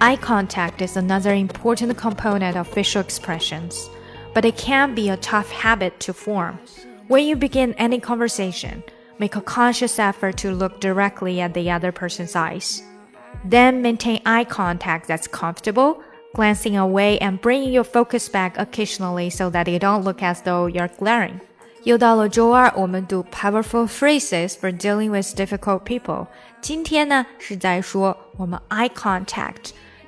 Eye contact is another important component of facial expressions, but it can be a tough habit to form. When you begin any conversation, make a conscious effort to look directly at the other person's eyes. Then maintain eye contact that's comfortable, glancing away and bringing your focus back occasionally so that you don't look as though you're glaring. 又到了周二，我们读 powerful phrases for dealing with difficult people。今天呢是在说我们 eye contact